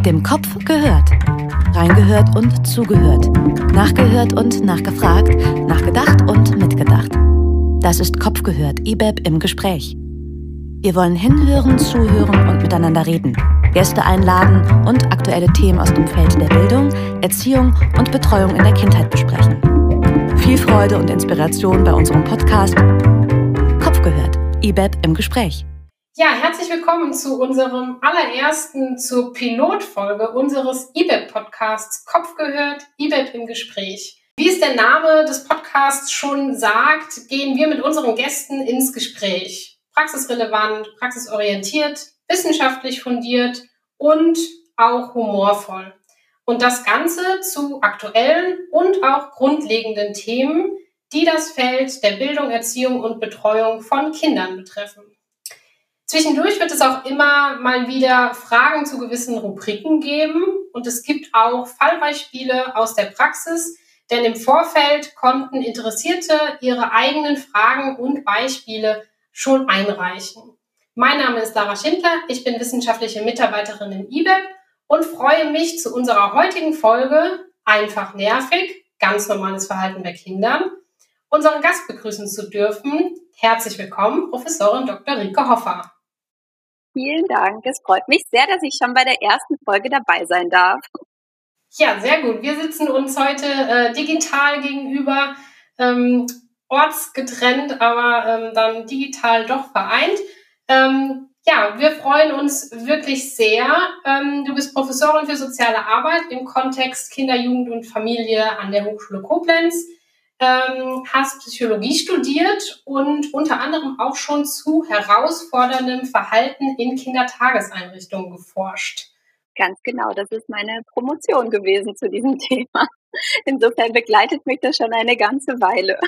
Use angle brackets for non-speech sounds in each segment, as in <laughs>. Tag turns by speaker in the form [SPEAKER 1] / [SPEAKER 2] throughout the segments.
[SPEAKER 1] Mit dem Kopf gehört. Reingehört und zugehört. Nachgehört und nachgefragt. Nachgedacht und mitgedacht. Das ist Kopf gehört, IBEB im Gespräch. Wir wollen hinhören, zuhören und miteinander reden. Gäste einladen und aktuelle Themen aus dem Feld der Bildung, Erziehung und Betreuung in der Kindheit besprechen. Viel Freude und Inspiration bei unserem Podcast Kopf gehört, IBEB im Gespräch.
[SPEAKER 2] Ja, herzlich willkommen zu unserem allerersten, zur Pilotfolge unseres IBEP-Podcasts Kopf gehört, IBEP im Gespräch. Wie es der Name des Podcasts schon sagt, gehen wir mit unseren Gästen ins Gespräch. Praxisrelevant, praxisorientiert, wissenschaftlich fundiert und auch humorvoll. Und das Ganze zu aktuellen und auch grundlegenden Themen, die das Feld der Bildung, Erziehung und Betreuung von Kindern betreffen. Zwischendurch wird es auch immer mal wieder Fragen zu gewissen Rubriken geben und es gibt auch Fallbeispiele aus der Praxis, denn im Vorfeld konnten Interessierte ihre eigenen Fragen und Beispiele schon einreichen. Mein Name ist Lara Schindler, ich bin wissenschaftliche Mitarbeiterin im IBEP und freue mich zu unserer heutigen Folge Einfach nervig, ganz normales Verhalten bei Kindern, unseren Gast begrüßen zu dürfen. Herzlich willkommen, Professorin Dr. Rike Hoffer.
[SPEAKER 3] Vielen Dank. Es freut mich sehr, dass ich schon bei der ersten Folge dabei sein darf.
[SPEAKER 2] Ja, sehr gut. Wir sitzen uns heute äh, digital gegenüber, ähm, ortsgetrennt, aber ähm, dann digital doch vereint. Ähm, ja, wir freuen uns wirklich sehr. Ähm, du bist Professorin für soziale Arbeit im Kontext Kinder, Jugend und Familie an der Hochschule Koblenz ähm, hast Psychologie studiert und unter anderem auch schon zu herausforderndem Verhalten in Kindertageseinrichtungen geforscht.
[SPEAKER 3] Ganz genau, das ist meine Promotion gewesen zu diesem <laughs> Thema. Insofern begleitet mich das schon eine ganze Weile.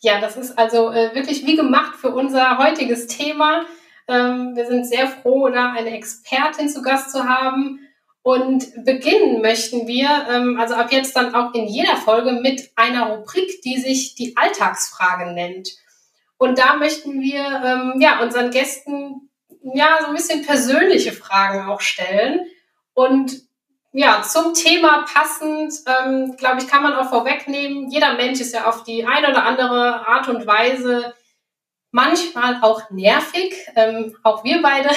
[SPEAKER 2] Ja, das ist also äh, wirklich wie gemacht für unser heutiges Thema. Ähm, wir sind sehr froh, da eine Expertin zu Gast zu haben und beginnen möchten wir, ähm, also ab jetzt dann auch in jeder Folge mit einer Rubrik, die sich die Alltagsfrage nennt. Und da möchten wir ähm, ja unseren Gästen ja so ein bisschen persönliche Fragen auch stellen. Und ja, zum Thema passend, ähm, glaube ich, kann man auch vorwegnehmen, jeder Mensch ist ja auf die eine oder andere Art und Weise manchmal auch nervig, ähm, auch wir beide.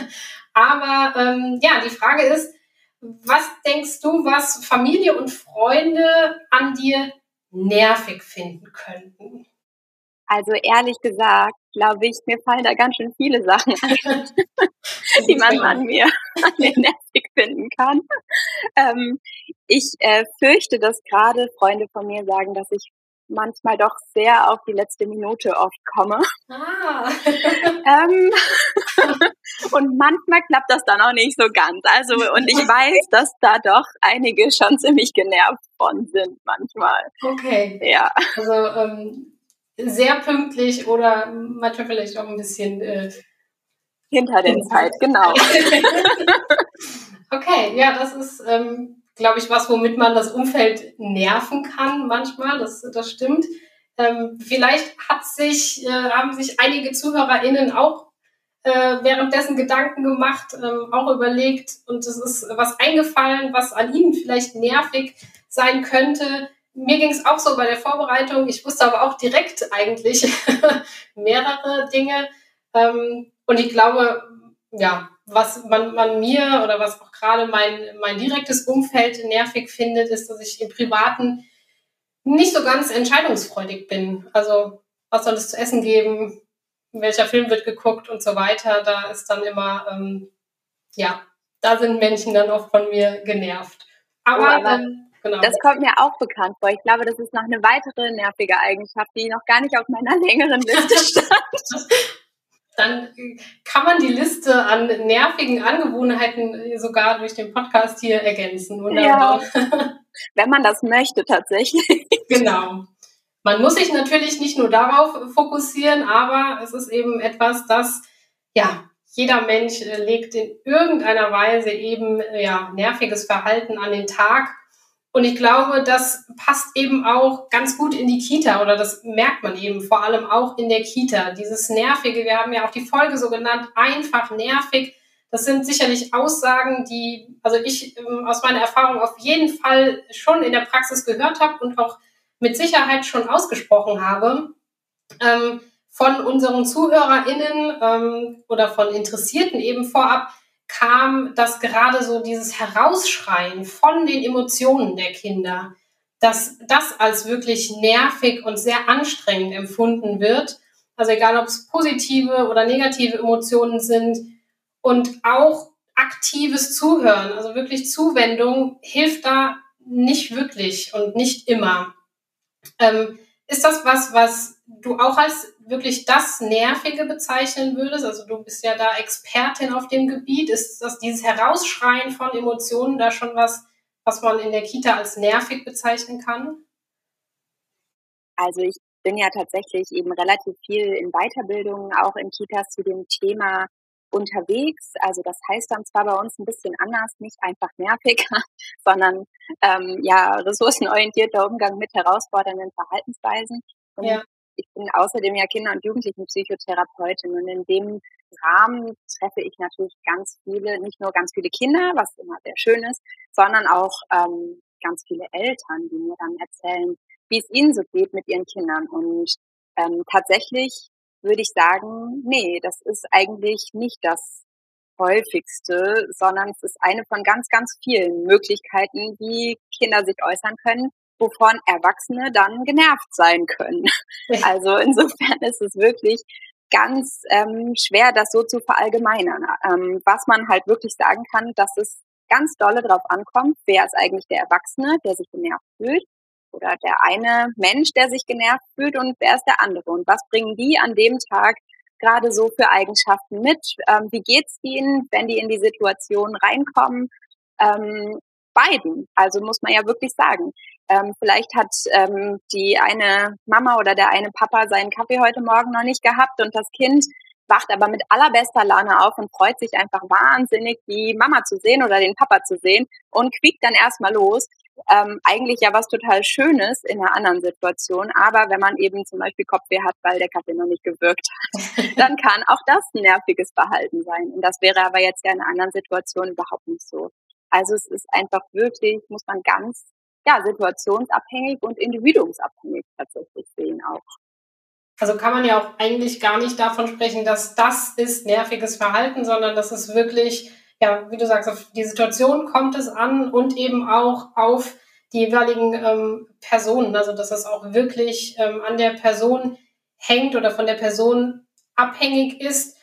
[SPEAKER 2] <laughs> Aber ähm, ja, die Frage ist, was denkst du, was Familie und Freunde an dir nervig finden könnten?
[SPEAKER 3] Also ehrlich gesagt, glaube ich, mir fallen da ganz schön viele Sachen ein, <laughs> die man an mir, an mir nervig finden kann. Ähm, ich äh, fürchte, dass gerade Freunde von mir sagen, dass ich manchmal doch sehr auf die letzte Minute oft komme. Ah. ähm, <laughs> <laughs> und manchmal klappt das dann auch nicht so ganz. Also, und ich weiß, dass da doch einige schon ziemlich genervt von sind manchmal.
[SPEAKER 2] Okay. Ja. Also ähm, sehr pünktlich oder manchmal vielleicht auch ein bisschen äh,
[SPEAKER 3] hinter der Zeit, genau. <laughs>
[SPEAKER 2] okay, ja, das ist ähm, glaube ich, was, womit man das Umfeld nerven kann manchmal. Das, das stimmt. Ähm, vielleicht hat sich, äh, haben sich einige ZuhörerInnen auch äh, währenddessen Gedanken gemacht, ähm, auch überlegt und es ist was eingefallen, was an ihnen vielleicht nervig sein könnte. Mir ging es auch so bei der Vorbereitung. Ich wusste aber auch direkt eigentlich <laughs> mehrere Dinge. Ähm, und ich glaube, ja, was man, man mir oder was auch gerade mein, mein direktes Umfeld nervig findet, ist, dass ich im Privaten nicht so ganz entscheidungsfreudig bin. Also, was soll es zu essen geben? Welcher Film wird geguckt und so weiter? Da ist dann immer, ähm, ja, da sind Menschen dann auch von mir genervt.
[SPEAKER 3] Aber, oh, aber ähm, genau. das kommt mir auch bekannt vor. Ich glaube, das ist noch eine weitere nervige Eigenschaft, die noch gar nicht auf meiner <laughs> längeren Liste <laughs> stand
[SPEAKER 2] dann kann man die Liste an nervigen Angewohnheiten sogar durch den Podcast hier ergänzen.
[SPEAKER 3] Oder? Ja, <laughs> wenn man das möchte tatsächlich.
[SPEAKER 2] Genau. Man muss sich natürlich nicht nur darauf fokussieren, aber es ist eben etwas, das ja jeder Mensch äh, legt in irgendeiner Weise eben ja nerviges Verhalten an den Tag und ich glaube, das passt eben auch ganz gut in die Kita oder das merkt man eben vor allem auch in der Kita. Dieses Nervige, wir haben ja auch die Folge so genannt, einfach nervig. das sind sicherlich Aussagen, die, also ich ähm, aus meiner Erfahrung auf jeden Fall schon in der Praxis gehört habe und auch mit Sicherheit schon ausgesprochen habe. Ähm, von unseren ZuhörerInnen ähm, oder von Interessierten eben vorab kam, dass gerade so dieses Herausschreien von den Emotionen der Kinder, dass das als wirklich nervig und sehr anstrengend empfunden wird. Also egal, ob es positive oder negative Emotionen sind und auch aktives Zuhören, also wirklich Zuwendung, hilft da nicht wirklich und nicht immer. Ähm, ist das was, was du auch als wirklich das Nervige bezeichnen würdest? Also du bist ja da Expertin auf dem Gebiet. Ist das dieses Herausschreien von Emotionen da schon was, was man in der Kita als nervig bezeichnen kann?
[SPEAKER 3] Also ich bin ja tatsächlich eben relativ viel in Weiterbildungen, auch in Kitas zu dem Thema unterwegs. Also das heißt dann zwar bei uns ein bisschen anders, nicht einfach nervig, <laughs> sondern ähm, ja ressourcenorientierter Umgang mit herausfordernden Verhaltensweisen. Und ja. ich bin außerdem ja Kinder- und Jugendlichenpsychotherapeutin und in dem Rahmen treffe ich natürlich ganz viele, nicht nur ganz viele Kinder, was immer sehr schön ist, sondern auch ähm, ganz viele Eltern, die mir dann erzählen, wie es ihnen so geht mit ihren Kindern. Und ähm, tatsächlich würde ich sagen, nee, das ist eigentlich nicht das häufigste, sondern es ist eine von ganz, ganz vielen Möglichkeiten, wie Kinder sich äußern können, wovon Erwachsene dann genervt sein können. <laughs> Also insofern ist es wirklich ganz ähm, schwer, das so zu verallgemeinern. Ähm, was man halt wirklich sagen kann, dass es ganz dolle drauf ankommt, wer ist eigentlich der Erwachsene, der sich genervt fühlt oder der eine Mensch, der sich genervt fühlt und wer ist der andere und was bringen die an dem Tag gerade so für Eigenschaften mit? Ähm, wie geht's ihnen, wenn die in die Situation reinkommen? Ähm, beiden, also muss man ja wirklich sagen. Ähm, vielleicht hat ähm, die eine Mama oder der eine Papa seinen Kaffee heute Morgen noch nicht gehabt und das Kind wacht aber mit allerbester Laune auf und freut sich einfach wahnsinnig, die Mama zu sehen oder den Papa zu sehen und quiekt dann erstmal los ähm, eigentlich ja was total Schönes in einer anderen Situation. Aber wenn man eben zum Beispiel Kopfweh hat, weil der Kaffee noch nicht gewirkt hat, <laughs> dann kann auch das ein nerviges Verhalten sein. Und das wäre aber jetzt ja in einer anderen Situation überhaupt nicht so. Also es ist einfach wirklich, muss man ganz ja, situationsabhängig und individuumsabhängig tatsächlich sehen auch.
[SPEAKER 2] Also kann man ja auch eigentlich gar nicht davon sprechen, dass das ist nerviges Verhalten, sondern das ist wirklich ja, wie du sagst, auf die Situation kommt es an und eben auch auf die jeweiligen ähm, Personen. Also dass es auch wirklich ähm, an der Person hängt oder von der Person abhängig ist.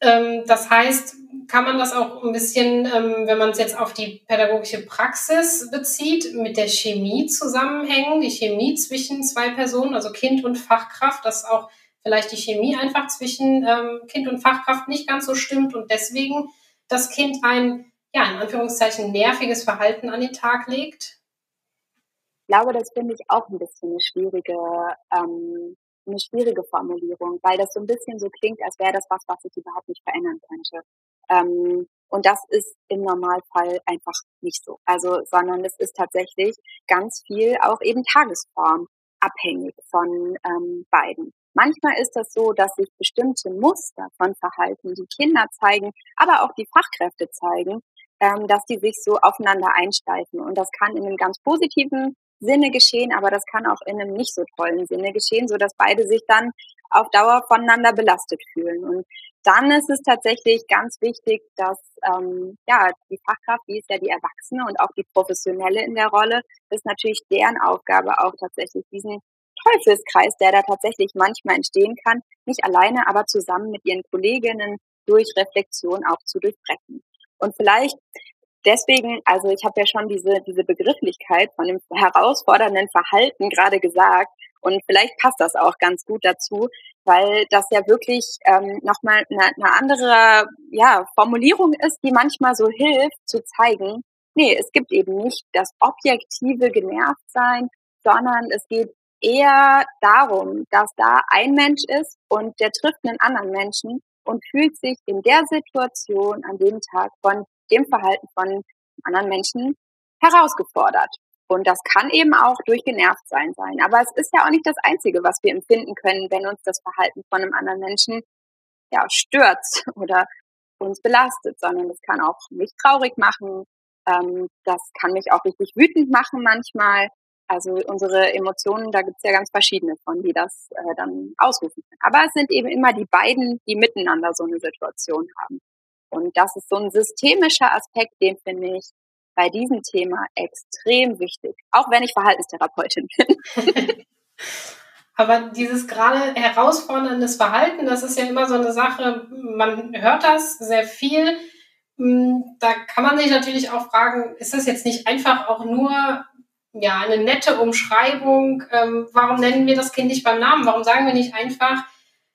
[SPEAKER 2] Ähm, das heißt, kann man das auch ein bisschen, ähm, wenn man es jetzt auf die pädagogische Praxis bezieht, mit der Chemie zusammenhängen, die Chemie zwischen zwei Personen, also Kind und Fachkraft, dass auch vielleicht die Chemie einfach zwischen ähm, Kind und Fachkraft nicht ganz so stimmt und deswegen das Kind ein, ja, in Anführungszeichen nerviges Verhalten an den Tag legt?
[SPEAKER 3] Ich glaube, das finde ich auch ein bisschen eine schwierige, ähm, eine schwierige Formulierung, weil das so ein bisschen so klingt, als wäre das was, was ich überhaupt nicht verändern könnte. Ähm, und das ist im Normalfall einfach nicht so. Also, sondern es ist tatsächlich ganz viel auch eben Tagesform abhängig von ähm, beiden. Manchmal ist das so, dass sich bestimmte Muster von Verhalten, die Kinder zeigen, aber auch die Fachkräfte zeigen, ähm, dass die sich so aufeinander einsteifen. Und das kann in einem ganz positiven Sinne geschehen, aber das kann auch in einem nicht so tollen Sinne geschehen, so dass beide sich dann auf Dauer voneinander belastet fühlen. Und dann ist es tatsächlich ganz wichtig, dass ähm, ja die Fachkraft, die ist ja die Erwachsene und auch die Professionelle in der Rolle, ist natürlich deren Aufgabe auch tatsächlich diesen Teufelskreis, der da tatsächlich manchmal entstehen kann, nicht alleine, aber zusammen mit ihren Kolleginnen durch Reflexion auch zu durchbrechen. Und vielleicht deswegen, also ich habe ja schon diese, diese Begrifflichkeit von dem herausfordernden Verhalten gerade gesagt und vielleicht passt das auch ganz gut dazu, weil das ja wirklich ähm, nochmal eine, eine andere ja, Formulierung ist, die manchmal so hilft zu zeigen, nee, es gibt eben nicht das objektive Genervtsein, sondern es geht eher darum, dass da ein Mensch ist und der trifft einen anderen Menschen und fühlt sich in der Situation an dem Tag von dem Verhalten von anderen Menschen herausgefordert. Und das kann eben auch durch Genervtsein sein. Aber es ist ja auch nicht das Einzige, was wir empfinden können, wenn uns das Verhalten von einem anderen Menschen ja, stört <laughs> oder uns belastet, sondern das kann auch mich traurig machen. Ähm, das kann mich auch richtig wütend machen manchmal. Also unsere Emotionen, da gibt es ja ganz verschiedene von, die das äh, dann ausrufen können. Aber es sind eben immer die beiden, die miteinander so eine Situation haben. Und das ist so ein systemischer Aspekt, den finde ich bei diesem Thema extrem wichtig, auch wenn ich Verhaltenstherapeutin bin. <laughs>
[SPEAKER 2] Aber dieses gerade herausforderndes Verhalten, das ist ja immer so eine Sache, man hört das sehr viel. Hm, da kann man sich natürlich auch fragen, ist das jetzt nicht einfach auch nur ja, eine nette Umschreibung? Ähm, warum nennen wir das Kind nicht beim Namen? Warum sagen wir nicht einfach,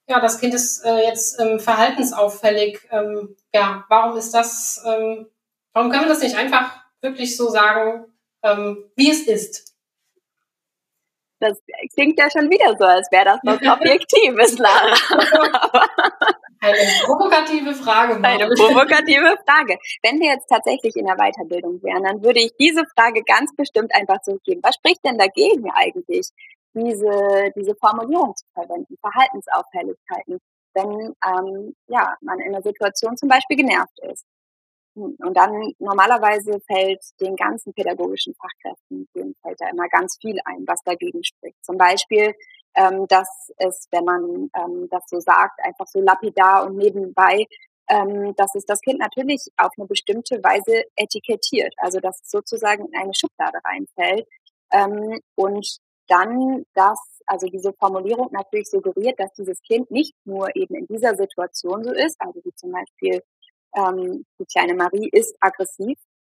[SPEAKER 2] ja, das Kind ist äh, jetzt ähm, verhaltensauffällig? Ähm, ja, warum ist das, ähm, warum können wir das nicht einfach wirklich so sagen, ähm, wie es ist?
[SPEAKER 3] Das klingt ja schon wieder so, als wäre das was <laughs> Objektives, Lara. <laughs>
[SPEAKER 2] Eine provokative Frage.
[SPEAKER 3] Mal. Eine provokative Frage. Wenn wir jetzt tatsächlich in der Weiterbildung wären, dann würde ich diese Frage ganz bestimmt einfach zurückgeben. Was spricht denn dagegen eigentlich, diese, diese Formulierung zu verwenden, Verhaltensauffälligkeiten, wenn ähm, ja, man in einer Situation zum Beispiel genervt ist? Und dann normalerweise fällt den ganzen pädagogischen Fachkräften, denen fällt da immer ganz viel ein, was dagegen spricht. Zum Beispiel, ähm, dass es, wenn man ähm, das so sagt, einfach so lapidar und nebenbei, ähm, dass es das Kind natürlich auf eine bestimmte Weise etikettiert, also dass es sozusagen in eine Schublade reinfällt ähm, und dann das, also diese Formulierung natürlich suggeriert, dass dieses Kind nicht nur eben in dieser Situation so ist, also wie zum Beispiel ähm, die kleine Marie ist aggressiv.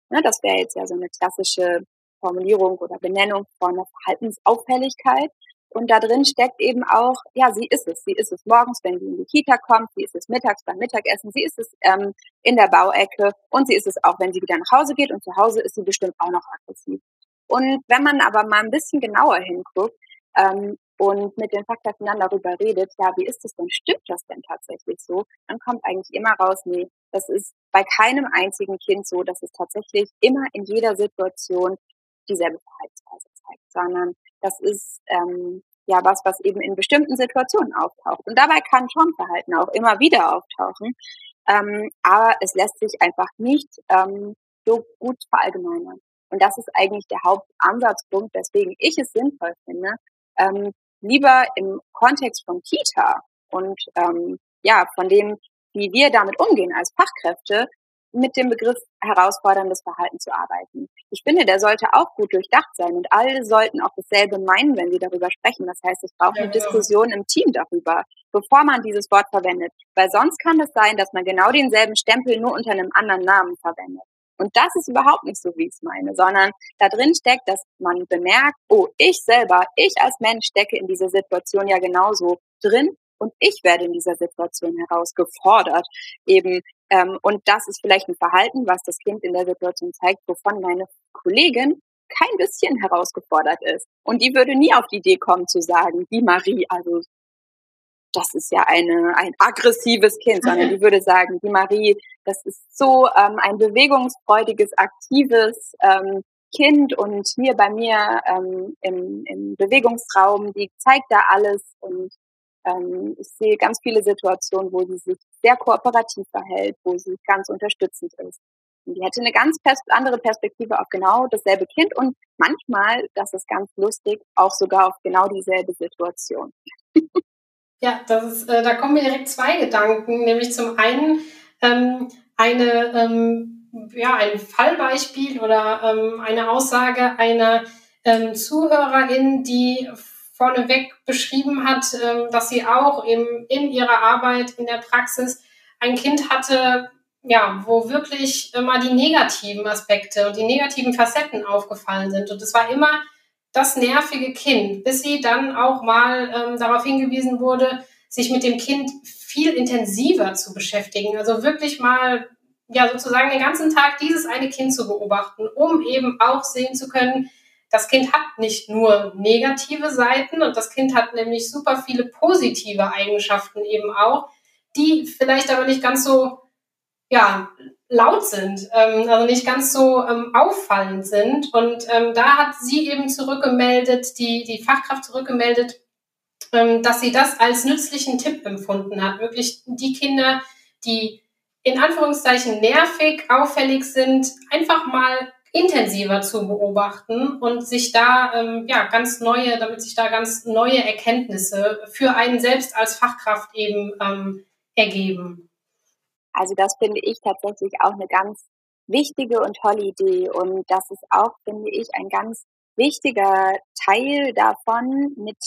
[SPEAKER 3] Ne, das wäre jetzt ja so eine klassische Formulierung oder Benennung von einer Verhaltensauffälligkeit. Und da drin steckt eben auch, ja, sie ist es. Sie ist es morgens, wenn sie in die Kita kommt, sie ist es mittags beim Mittagessen, sie ist es ähm, in der Bauecke und sie ist es auch, wenn sie wieder nach Hause geht und zu Hause ist sie bestimmt auch noch aggressiv. Und wenn man aber mal ein bisschen genauer hinguckt ähm, und mit den Fachkräften dann darüber redet, ja, wie ist es denn, stimmt das denn tatsächlich so, dann kommt eigentlich immer raus, nee, das ist bei keinem einzigen Kind so, dass es tatsächlich immer in jeder Situation dieselbe Verhaltensweise zeigt, sondern das ist ähm, ja was, was eben in bestimmten Situationen auftaucht. Und dabei kann schon Verhalten auch immer wieder auftauchen, ähm, aber es lässt sich einfach nicht ähm, so gut verallgemeinern. Und das ist eigentlich der Hauptansatzpunkt, weswegen ich es sinnvoll finde, ähm, lieber im Kontext von Kita und ähm, ja, von dem, wie wir damit umgehen als Fachkräfte, mit dem Begriff herausforderndes Verhalten zu arbeiten. Ich finde, der sollte auch gut durchdacht sein und alle sollten auch dasselbe meinen, wenn sie darüber sprechen. Das heißt, es braucht eine genau. Diskussion im Team darüber, bevor man dieses Wort verwendet. Weil sonst kann es sein, dass man genau denselben Stempel nur unter einem anderen Namen verwendet. Und das ist überhaupt nicht so, wie ich es meine, sondern da drin steckt, dass man bemerkt, oh, ich selber, ich als Mensch stecke in dieser Situation ja genauso drin und ich werde in dieser Situation herausgefordert eben. Ähm, und das ist vielleicht ein Verhalten, was das Kind in der Situation zeigt, wovon meine Kollegin kein bisschen herausgefordert ist. Und die würde nie auf die Idee kommen zu sagen, die Marie, also das ist ja eine, ein aggressives Kind, sondern die würde sagen, die Marie, das ist so ähm, ein bewegungsfreudiges, aktives ähm, Kind und hier bei mir ähm, im, im Bewegungsraum, die zeigt da alles und ähm, ich sehe ganz viele Situationen, wo sie sich sehr kooperativ verhält, wo sie ganz unterstützend ist. Und die hätte eine ganz pers andere Perspektive auf genau dasselbe Kind und manchmal, das ist ganz lustig, auch sogar auf genau dieselbe Situation. <laughs>
[SPEAKER 2] ja, das ist, äh, da kommen mir direkt zwei Gedanken, nämlich zum einen ähm, eine, ähm, ja, ein Fallbeispiel oder ähm, eine Aussage einer ähm, Zuhörerin, die vorneweg beschrieben hat, ähm, dass sie auch eben in ihrer Arbeit in der Praxis ein Kind hatte, ja, wo wirklich immer die negativen Aspekte und die negativen Facetten aufgefallen sind. Und es war immer das nervige Kind, bis sie dann auch mal ähm, darauf hingewiesen wurde, sich mit dem Kind viel intensiver zu beschäftigen. Also wirklich mal, ja, sozusagen den ganzen Tag dieses eine Kind zu beobachten, um eben auch sehen zu können, das Kind hat nicht nur negative Seiten und das Kind hat nämlich super viele positive Eigenschaften eben auch, die vielleicht aber nicht ganz so ja, laut sind, ähm, also nicht ganz so ähm, auffallend sind. Und ähm, da hat sie eben zurückgemeldet, die, die Fachkraft zurückgemeldet, ähm, dass sie das als nützlichen Tipp empfunden hat. Wirklich die Kinder, die in Anführungszeichen nervig, auffällig sind, einfach mal intensiver zu beobachten und sich da ähm, ja ganz neue, damit sich da ganz neue Erkenntnisse für einen selbst als Fachkraft eben ähm, ergeben.
[SPEAKER 3] Also das finde ich tatsächlich auch eine ganz wichtige und tolle Idee und das ist auch, finde ich, ein ganz wichtiger Teil davon, mit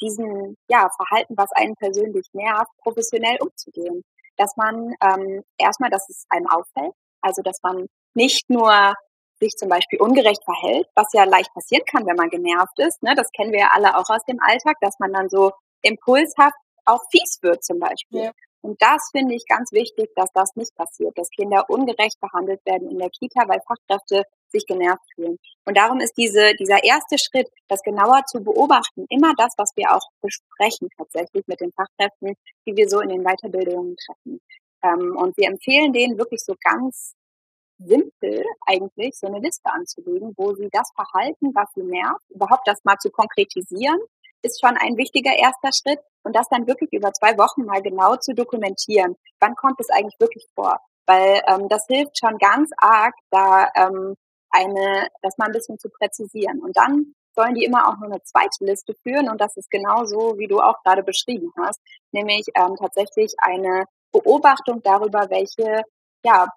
[SPEAKER 3] diesem ja, Verhalten, was einen persönlich nervt, professionell umzugehen. Dass man ähm, erstmal, dass es einem auffällt, also dass man nicht nur sich zum Beispiel ungerecht verhält, was ja leicht passieren kann, wenn man genervt ist. Ne? Das kennen wir ja alle auch aus dem Alltag, dass man dann so impulshaft auch fies wird zum Beispiel. Ja. Und das finde ich ganz wichtig, dass das nicht passiert, dass Kinder ungerecht behandelt werden in der Kita, weil Fachkräfte sich genervt fühlen. Und darum ist diese, dieser erste Schritt, das genauer zu beobachten, immer das, was wir auch besprechen tatsächlich mit den Fachkräften, die wir so in den Weiterbildungen treffen. Ähm, und wir empfehlen denen wirklich so ganz simpel eigentlich so eine Liste anzulegen, wo sie das Verhalten, was sie nervt, überhaupt das mal zu konkretisieren, ist schon ein wichtiger erster Schritt und das dann wirklich über zwei Wochen mal genau zu dokumentieren. Wann kommt es eigentlich wirklich vor? Weil ähm, das hilft schon ganz arg, da ähm, eine, das mal ein bisschen zu präzisieren. Und dann sollen die immer auch nur eine zweite Liste führen und das ist genau so, wie du auch gerade beschrieben hast, nämlich ähm, tatsächlich eine Beobachtung darüber, welche ja,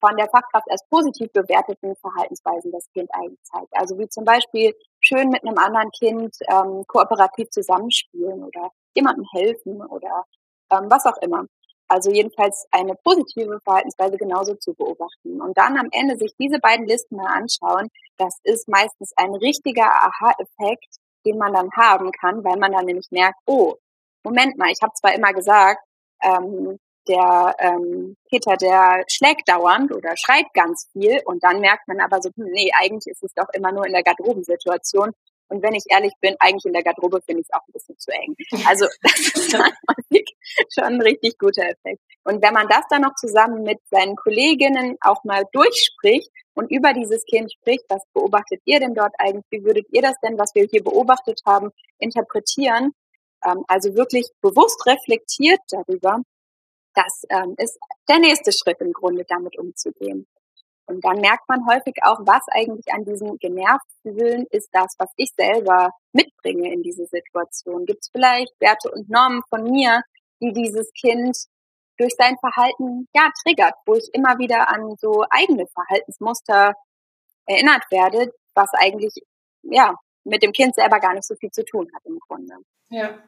[SPEAKER 3] von der Fachkraft als positiv bewerteten Verhaltensweisen das Kind eigentlich zeigt. Also wie zum Beispiel schön mit einem anderen Kind ähm, kooperativ zusammenspielen oder jemandem helfen oder ähm, was auch immer. Also jedenfalls eine positive Verhaltensweise genauso zu beobachten. Und dann am Ende sich diese beiden Listen mal anschauen, das ist meistens ein richtiger Aha-Effekt, den man dann haben kann, weil man dann nämlich merkt, oh, Moment mal, ich habe zwar immer gesagt, ähm, der ähm, Peter, der schlägt dauernd oder schreit ganz viel und dann merkt man aber so, hm, nee, eigentlich ist es doch immer nur in der Garderobensituation. Und wenn ich ehrlich bin, eigentlich in der Garderobe finde ich es auch ein bisschen zu eng. <laughs> Also das ist <laughs> dann schon ein richtig guter Effekt. Und wenn man das dann noch zusammen mit seinen Kolleginnen auch mal durchspricht und über dieses Kind spricht, was beobachtet ihr denn dort eigentlich? Wie würdet ihr das denn, was wir hier beobachtet haben, interpretieren? Ähm, also wirklich bewusst reflektiert darüber, das ähm, ist der nächste Schritt im Grunde, damit umzugehen. Und dann merkt man häufig auch, was eigentlich an diesem genervt fühlen ist das, was ich selber mitbringe in diese Situation. Gibt es vielleicht Werte und Normen von mir, die dieses Kind durch sein Verhalten ja triggert, wo ich immer wieder an so eigene Verhaltensmuster erinnert werde, was eigentlich ja mit dem Kind selber gar nicht so viel zu tun hat im Grunde.
[SPEAKER 2] Ja.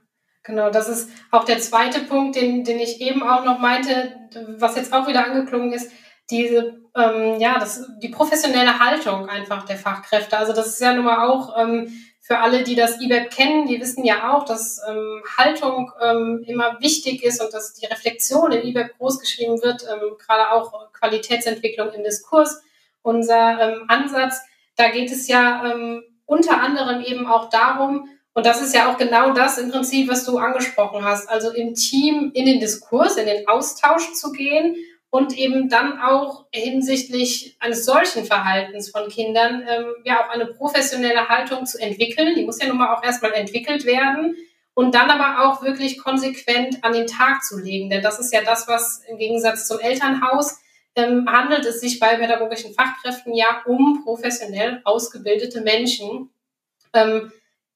[SPEAKER 2] Genau, das ist auch der zweite Punkt, den, den ich eben auch noch meinte, was jetzt auch wieder angeklungen ist, diese, ähm, ja, das, die professionelle Haltung einfach der Fachkräfte. Also das ist ja nun mal auch ähm, für alle, die das IBEP kennen, die wissen ja auch, dass ähm, Haltung ähm, immer wichtig ist und dass die Reflexion im IBEP großgeschrieben wird, ähm, gerade auch Qualitätsentwicklung im Diskurs. Unser ähm, Ansatz, da geht es ja ähm, unter anderem eben auch darum, und das ist ja auch genau das im Prinzip, was du angesprochen hast. Also im Team in den Diskurs, in den Austausch zu gehen und eben dann auch hinsichtlich eines solchen Verhaltens von Kindern ähm, ja auch eine professionelle Haltung zu entwickeln. Die muss ja nun mal auch erstmal entwickelt werden und dann aber auch wirklich konsequent an den Tag zu legen. Denn das ist ja das, was im Gegensatz zum Elternhaus ähm, handelt es sich bei pädagogischen Fachkräften ja um professionell ausgebildete Menschen. Ähm,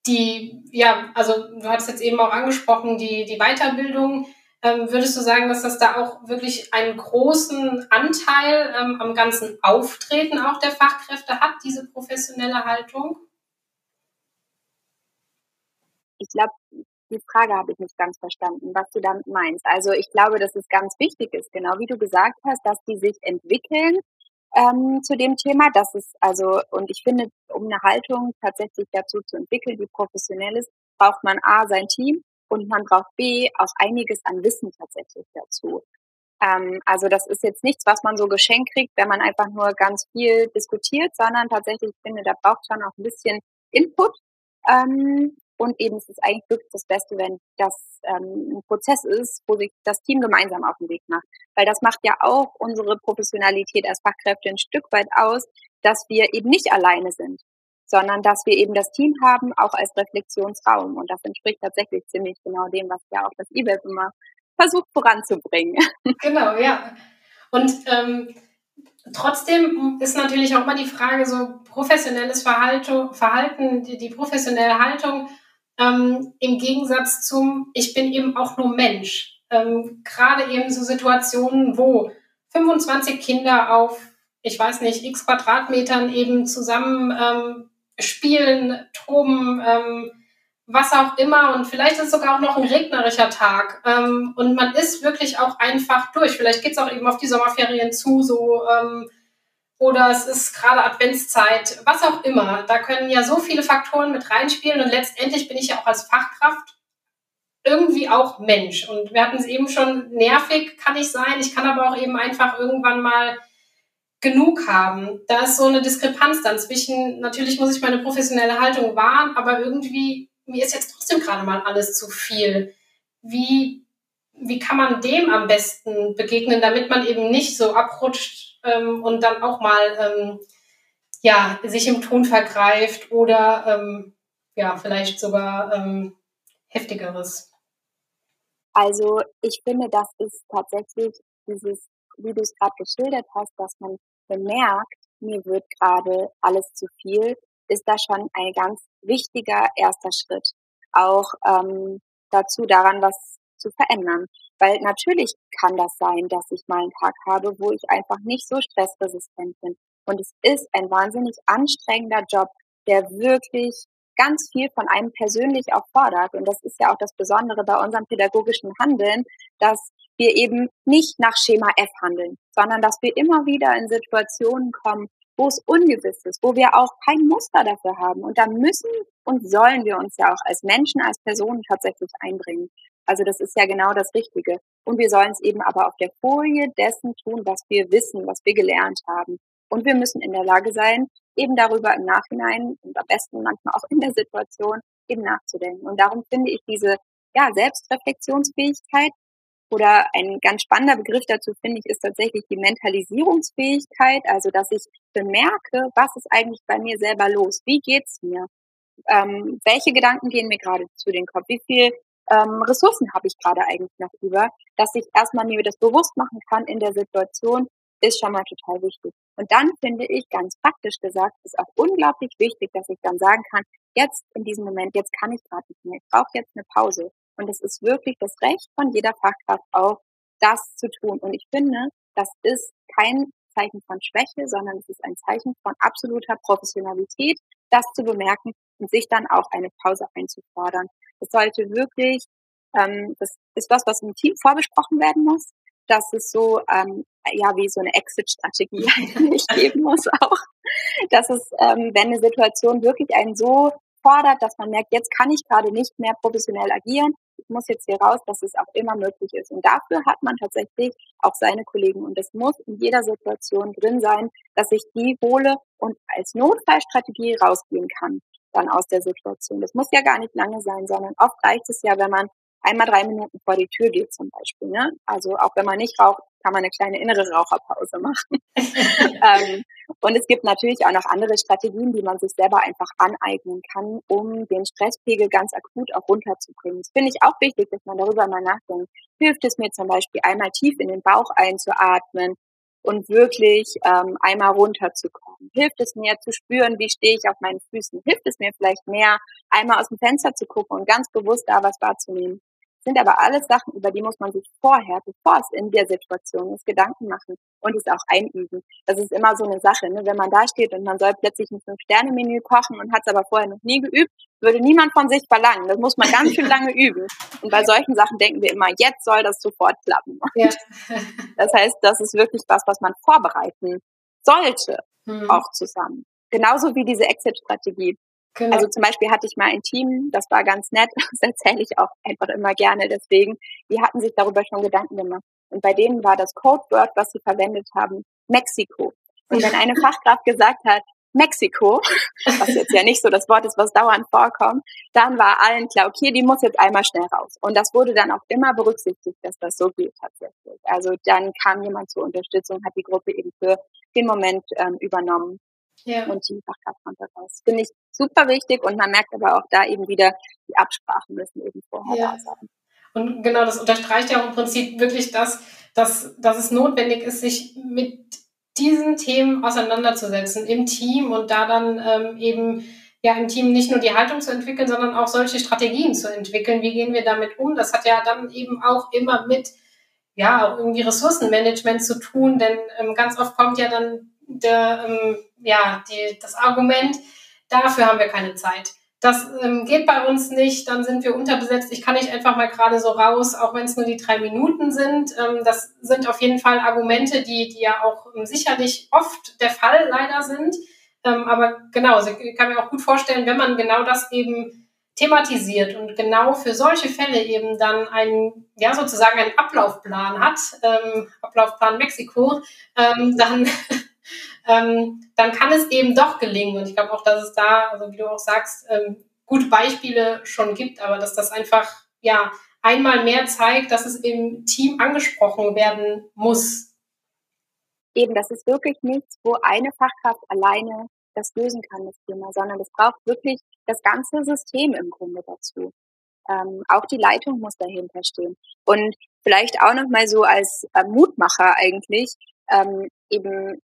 [SPEAKER 2] die, ja, also du hattest jetzt eben auch angesprochen, die, die Weiterbildung. Ähm, würdest du sagen, dass das da auch wirklich einen großen Anteil ähm, am ganzen Auftreten auch der Fachkräfte hat, diese professionelle Haltung?
[SPEAKER 3] Ich glaube, die Frage habe ich nicht ganz verstanden, was du damit meinst. Also ich glaube, dass es ganz wichtig ist, genau wie du gesagt hast, dass die sich entwickeln ähm, zu dem Thema. Das ist also, und ich finde, um eine Haltung tatsächlich dazu zu entwickeln, die professionell ist, braucht man A, sein Team und man braucht B, auch einiges an Wissen tatsächlich dazu. Ähm, also das ist jetzt nichts, was man so geschenkt kriegt, wenn man einfach nur ganz viel diskutiert, sondern tatsächlich, ich finde, da braucht schon auch ein bisschen Input. Ähm, und eben ist es eigentlich wirklich das Beste, wenn das ähm, ein Prozess ist, wo sich das Team gemeinsam auf den Weg macht. Weil das macht ja auch unsere Professionalität als Fachkräfte ein Stück weit aus, dass wir eben nicht alleine sind, sondern dass wir eben das Team haben, auch als Reflexionsraum. Und das entspricht tatsächlich ziemlich genau dem, was ja auch das IBEF immer versucht voranzubringen. <laughs>
[SPEAKER 2] Genau, ja. Und ähm, trotzdem ist natürlich auch immer die Frage, so professionelles Verhalten, Verhalten die, die professionelle Haltung ähm, im Gegensatz zum, ich bin eben auch nur Mensch. Ähm, Gerade eben so Situationen, wo 25 Kinder auf, ich weiß nicht, x Quadratmetern eben zusammen ähm, spielen, toben, ähm, was auch immer. Und vielleicht ist sogar auch noch ein regnerischer Tag. Ähm, und man ist wirklich auch einfach durch. Vielleicht geht es auch eben auf die Sommerferien zu, so ähm, oder es ist gerade Adventszeit, was auch immer. Da können ja so viele Faktoren mit reinspielen und letztendlich bin ich ja auch als Fachkraft irgendwie auch Mensch. Und wir hatten es eben schon, nervig kann ich sein, ich kann aber auch eben einfach irgendwann mal genug haben. Da ist so eine Diskrepanz dann zwischen, natürlich muss ich meine professionelle Haltung wahren, aber irgendwie, mir ist jetzt trotzdem gerade mal alles zu viel. Wie, wie kann man dem am besten begegnen, damit man eben nicht so abrutscht ähm, und dann auch mal ähm, ja, sich im Ton vergreift oder ähm, ja, vielleicht sogar ähm, heftigeres?
[SPEAKER 3] Also ich finde, das ist tatsächlich dieses, wie du es gerade geschildert hast, dass man bemerkt, mir wird gerade alles zu viel, ist da schon ein ganz wichtiger erster Schritt. Auch ähm, dazu daran, was zu verändern. Weil natürlich kann das sein, dass ich mal einen Tag habe, wo ich einfach nicht so stressresistent bin. Und es ist ein wahnsinnig anstrengender Job, der wirklich ganz viel von einem persönlich auch fordert. Und das ist ja auch das Besondere bei unserem pädagogischen Handeln, dass wir eben nicht nach Schema F handeln, sondern dass wir immer wieder in Situationen kommen, wo es ungewiss ist, wo wir auch kein Muster dafür haben. Und da müssen und sollen wir uns ja auch als Menschen, als Personen tatsächlich einbringen. Also das ist ja genau das Richtige. Und wir sollen es eben aber auf der Folie dessen tun, was wir wissen, was wir gelernt haben. Und wir müssen in der Lage sein, eben darüber im Nachhinein und am besten manchmal auch in der Situation eben nachzudenken. Und darum finde ich diese ja, Selbstreflexionsfähigkeit oder ein ganz spannender Begriff dazu finde ich ist tatsächlich die Mentalisierungsfähigkeit, also dass ich bemerke, was ist eigentlich bei mir selber los, wie geht's mir, ähm, welche Gedanken gehen mir gerade zu den Kopf, wie viel ähm, Ressourcen habe ich gerade eigentlich noch über, dass ich erstmal mir das bewusst machen kann in der Situation, ist schon mal total wichtig. Und dann finde ich, ganz praktisch gesagt, ist auch unglaublich wichtig, dass ich dann sagen kann, jetzt in diesem Moment, jetzt kann ich gerade nicht mehr, ich brauche jetzt eine Pause. Und es ist wirklich das Recht von jeder Fachkraft auch, das zu tun. Und ich finde, das ist kein Zeichen von Schwäche, sondern es ist ein Zeichen von absoluter Professionalität, das zu bemerken und sich dann auch eine Pause einzufordern. Es sollte wirklich, ähm, das ist was, was im Team vorbesprochen werden muss. dass es so, ähm, ja, wie so eine Exit-Strategie <laughs> eigentlich geben muss auch. Dass es, ähm, wenn eine Situation wirklich einen so fordert, dass man merkt, jetzt kann ich gerade nicht mehr professionell agieren, ich muss jetzt hier raus, dass es auch immer möglich ist. Und dafür hat man tatsächlich auch seine Kollegen. Und es muss in jeder Situation drin sein, dass ich die hole und als Notfallstrategie rausgehen kann dann aus der Situation. Das muss ja gar nicht lange sein, sondern oft reicht es ja, wenn man einmal drei Minuten vor die Tür geht zum Beispiel. Ne? Also auch wenn man nicht raucht, kann man eine kleine innere Raucherpause machen. <laughs> ähm, und es gibt natürlich auch noch andere Strategien, die man sich selber einfach aneignen kann, um den Stresspegel ganz akut auch runterzubringen. Das finde ich auch wichtig, dass man darüber mal nachdenkt. Hilft es mir zum Beispiel einmal tief in den Bauch einzuatmen, und wirklich ähm, einmal runterzukommen? Hilft es mir zu spüren, wie stehe ich auf meinen Füßen? Hilft es mir vielleicht mehr, einmal aus dem Fenster zu gucken und ganz bewusst da was wahrzunehmen? Sind aber alles Sachen, über die muss man sich vorher, bevor es in der Situation ist, Gedanken machen und es auch einüben. Das ist immer so eine Sache, ne? wenn man da steht und man soll plötzlich ein Fünf-Sterne-Menü kochen und hat es aber vorher noch nie geübt, würde niemand von sich verlangen. Das muss man ganz schön lange <laughs> üben. Und bei solchen Sachen denken wir immer, jetzt soll das sofort klappen. Ja. <laughs> <laughs> Das heißt, das ist wirklich was, was man vorbereiten sollte, mhm. auch zusammen. Genauso wie diese Exit-Strategie. Genau. Also zum Beispiel hatte ich mal ein Team, das war ganz nett, <laughs> das erzähle ich auch einfach immer gerne, deswegen, die hatten sich darüber schon Gedanken gemacht. Und bei denen war das Codeword, was sie verwendet haben, Mexiko. Und wenn eine <laughs> Fachkraft gesagt hat, Mexiko, <laughs> was jetzt ja nicht so das Wort ist, was dauernd vorkommt, dann war allen klar, okay, die muss jetzt einmal schnell raus. Und das wurde dann auch immer berücksichtigt, dass das so geht tatsächlich. Also dann kam jemand zur Unterstützung, hat die Gruppe eben für den Moment ähm, übernommen ja. und die Fachkraft konnte raus. Finde ich super wichtig und man merkt aber auch da eben wieder, die Absprachen müssen eben vorher ja. da sein.
[SPEAKER 2] Und genau, das unterstreicht ja auch im Prinzip wirklich das, dass, dass es notwendig ist, sich mit diesen Themen auseinanderzusetzen im Team und da dann ähm, eben ja im Team nicht nur die Haltung zu entwickeln, sondern auch solche Strategien zu entwickeln. Wie gehen wir damit um? Das hat ja dann eben auch immer mit ja auch irgendwie Ressourcenmanagement zu tun, denn ähm, ganz oft kommt ja dann der ähm, ja die, das Argument, dafür haben wir keine Zeit. Das ähm, geht bei uns nicht, dann sind wir unterbesetzt. Ich kann nicht einfach mal gerade so raus, auch wenn es nur die drei Minuten sind. Ähm, das sind auf jeden Fall Argumente, die, die ja auch ähm, sicherlich oft der Fall leider sind. Ähm, aber genau, ich kann mir auch gut vorstellen, wenn man genau das eben thematisiert und genau für solche Fälle eben dann einen, ja, sozusagen einen Ablaufplan hat, ähm, Ablaufplan Mexiko, ähm, dann <laughs> ähm, dann kann es eben doch gelingen. Und ich glaube auch, dass es da, also wie du auch sagst, ähm, gute Beispiele schon gibt, aber dass das einfach, ja, einmal mehr zeigt, dass es im Team angesprochen werden muss.
[SPEAKER 3] Eben, das ist wirklich nichts, wo eine Fachkraft alleine das lösen kann, das Thema, sondern es braucht wirklich das ganze System im Grunde dazu. Ähm, auch die Leitung muss dahinter stehen. Und vielleicht auch noch mal so als äh, Mutmacher eigentlich, ähm, eben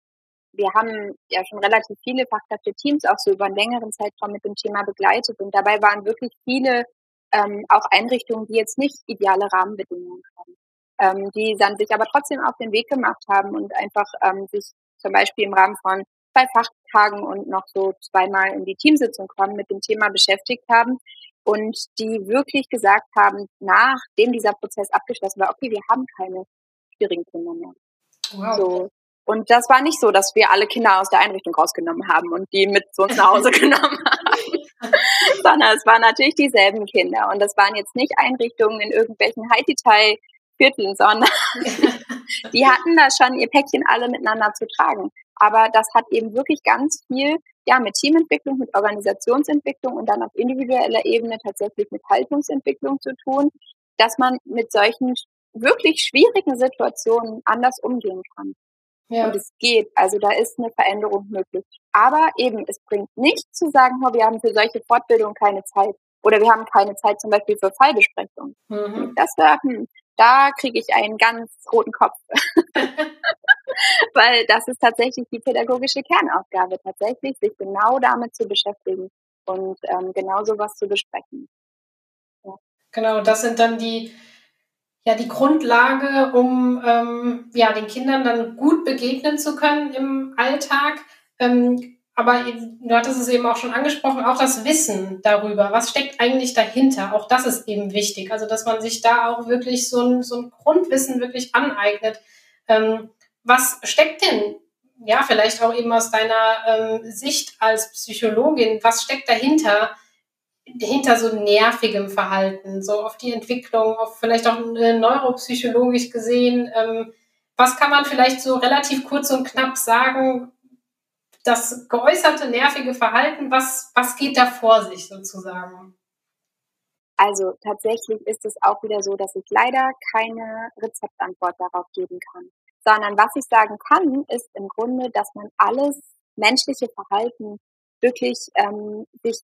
[SPEAKER 3] wir haben ja schon relativ viele Fachkräfte-Teams auch so über einen längeren Zeitraum mit dem Thema begleitet und dabei waren wirklich viele ähm, auch Einrichtungen, die jetzt nicht ideale Rahmenbedingungen haben, ähm, die dann sich aber trotzdem auf den Weg gemacht haben und einfach ähm, sich zum Beispiel im Rahmen von zwei Fachtagen und noch so zweimal in die Teamsitzung kommen, mit dem Thema beschäftigt haben und die wirklich gesagt haben, nachdem dieser Prozess abgeschlossen war, okay, wir haben keine schwierigen Kinder mehr. Wow. So, und das war nicht so, dass wir alle Kinder aus der Einrichtung rausgenommen haben und die mit zu uns nach Hause <laughs> genommen haben. <laughs> Sondern es waren natürlich dieselben Kinder. Und das waren jetzt nicht Einrichtungen in irgendwelchen High-Detail-Vierteln, sondern <laughs> die hatten da schon ihr Päckchen alle miteinander zu tragen. Aber das hat eben wirklich ganz viel ja, mit Teamentwicklung, mit Organisationsentwicklung und dann auf individueller Ebene tatsächlich mit Haltungsentwicklung zu tun, dass man mit solchen wirklich schwierigen Situationen anders umgehen kann. Ja. Und es geht. Also da ist eine Veränderung möglich. Aber eben, es bringt nicht zu sagen, oh, wir haben für solche Fortbildungen keine Zeit. Oder wir haben keine Zeit zum Beispiel für Fallbesprechungen. Mhm. Das da, hm, da kriege ich einen ganz roten Kopf. <laughs> Weil das ist tatsächlich die pädagogische Kernaufgabe, tatsächlich sich genau damit zu beschäftigen und ähm, genau sowas zu besprechen.
[SPEAKER 2] Ja. Genau, das sind dann die ja die Grundlage, um ähm, ja, den Kindern dann gut begegnen zu können im Alltag. Ähm, aber du hattest es eben auch schon angesprochen, auch das Wissen darüber, was steckt eigentlich dahinter, auch das ist eben wichtig. Also, dass man sich da auch wirklich so ein, so ein Grundwissen wirklich aneignet. Ähm, was steckt denn, ja, vielleicht auch eben aus deiner ähm, Sicht als Psychologin, was steckt dahinter, hinter so nervigem Verhalten, so auf die Entwicklung, auf vielleicht auch neuropsychologisch gesehen. Ähm, was kann man vielleicht so relativ kurz und knapp sagen, das geäußerte nervige Verhalten, was, was geht da vor sich sozusagen?
[SPEAKER 3] Also tatsächlich ist es auch wieder so, dass ich leider keine Rezeptantwort darauf geben kann, sondern was ich sagen kann, ist im Grunde, dass man alles menschliche Verhalten wirklich ähm, sich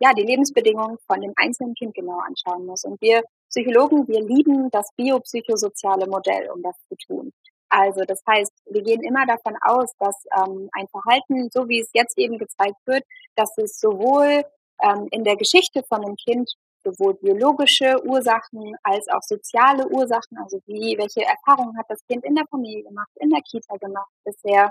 [SPEAKER 3] ja, die Lebensbedingungen von dem einzelnen Kind genau anschauen muss. Und wir Psychologen, wir lieben das biopsychosoziale Modell, um das zu tun. Also das heißt, wir gehen immer davon aus, dass ähm, ein Verhalten, so wie es jetzt eben gezeigt wird, dass es sowohl ähm, in der Geschichte von einem Kind sowohl biologische Ursachen als auch soziale Ursachen, also wie, welche Erfahrungen hat das Kind in der Familie gemacht, in der Kita gemacht bisher,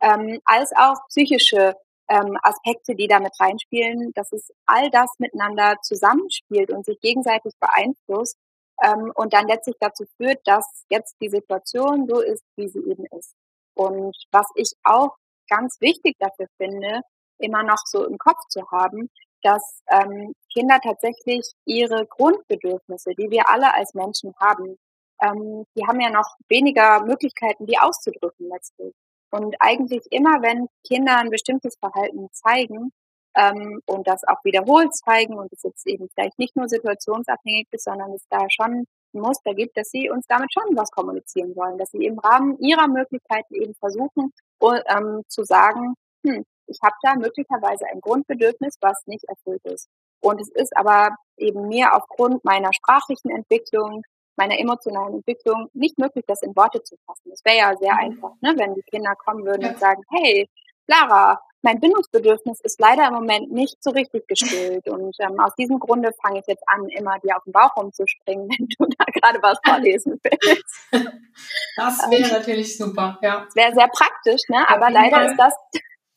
[SPEAKER 3] ähm, als auch psychische ähm, Aspekte, die damit reinspielen, dass es all das miteinander zusammenspielt und sich gegenseitig beeinflusst ähm, und dann letztlich dazu führt, dass jetzt die Situation so ist, wie sie eben ist. Und was ich auch ganz wichtig dafür finde, immer noch so im Kopf zu haben, dass ähm, Kinder tatsächlich ihre Grundbedürfnisse, die wir alle als Menschen haben, ähm, die haben ja noch weniger Möglichkeiten, die auszudrücken letztlich. Und eigentlich immer, wenn Kinder ein bestimmtes Verhalten zeigen ähm, und das auch wiederholt zeigen und es jetzt eben vielleicht nicht nur situationsabhängig ist, sondern es da schon ein Muster gibt, dass sie uns damit schon was kommunizieren wollen, dass sie im Rahmen ihrer Möglichkeiten eben versuchen ähm, zu sagen, hm, ich habe da möglicherweise ein Grundbedürfnis, was nicht erfüllt ist. Und es ist aber eben mir aufgrund meiner sprachlichen Entwicklung, meiner emotionalen Entwicklung nicht möglich, das in Worte zu fassen. Es wäre ja sehr mhm. einfach, ne, wenn die Kinder kommen würden und sagen, hey, Lara, mein Bindungsbedürfnis ist leider im Moment nicht so richtig gestillt. <laughs> Und ähm, aus diesem Grunde fange ich jetzt an, immer dir auf den Bauch rumzuspringen, <laughs> wenn du da gerade was vorlesen willst.
[SPEAKER 2] Das wäre ähm, natürlich super, ja.
[SPEAKER 3] Wäre sehr praktisch, ne? Aber leider ist das